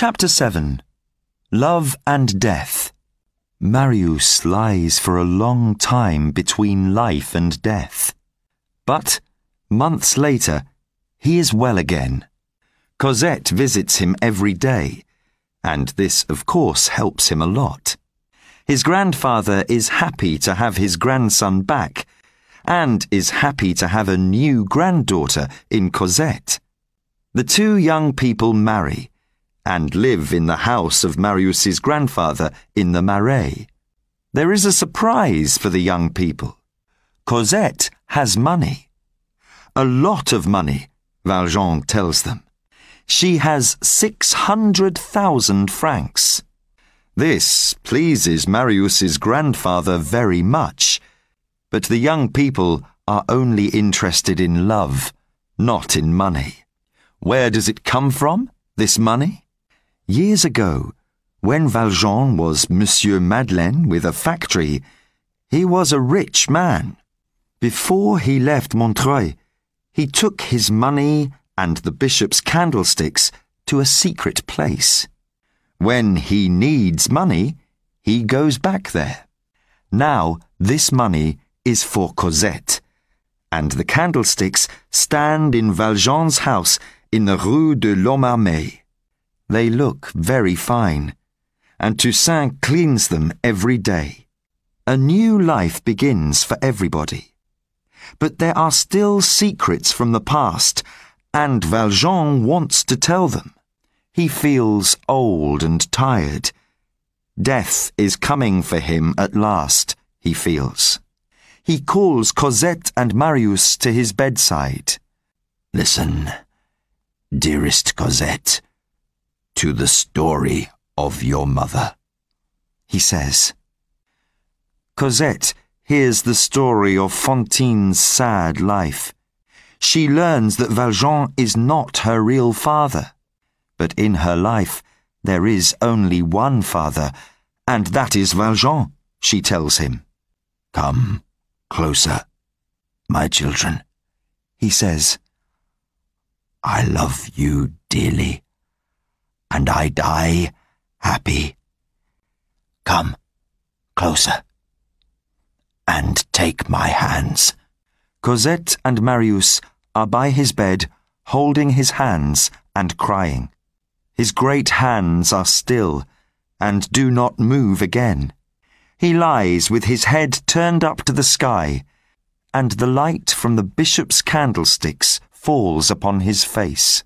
Chapter 7 Love and Death. Marius lies for a long time between life and death. But, months later, he is well again. Cosette visits him every day, and this, of course, helps him a lot. His grandfather is happy to have his grandson back, and is happy to have a new granddaughter in Cosette. The two young people marry and live in the house of Marius's grandfather in the Marais. There is a surprise for the young people. Cosette has money. A lot of money, Valjean tells them. She has 600,000 francs. This pleases Marius's grandfather very much, but the young people are only interested in love, not in money. Where does it come from, this money? Years ago, when Valjean was Monsieur Madeleine with a factory, he was a rich man. Before he left Montreuil, he took his money and the bishop's candlesticks to a secret place. When he needs money, he goes back there. Now this money is for Cosette, and the candlesticks stand in Valjean's house in the Rue de l'Homme they look very fine, and Toussaint cleans them every day. A new life begins for everybody. But there are still secrets from the past, and Valjean wants to tell them. He feels old and tired. Death is coming for him at last, he feels. He calls Cosette and Marius to his bedside. Listen, dearest Cosette to the story of your mother, he says. Cosette hears the story of Fantine's sad life. She learns that Valjean is not her real father. But in her life, there is only one father, and that is Valjean, she tells him. Come closer, my children, he says. I love you dearly and I die happy. Come closer and take my hands. Cosette and Marius are by his bed, holding his hands and crying. His great hands are still and do not move again. He lies with his head turned up to the sky, and the light from the bishop's candlesticks falls upon his face.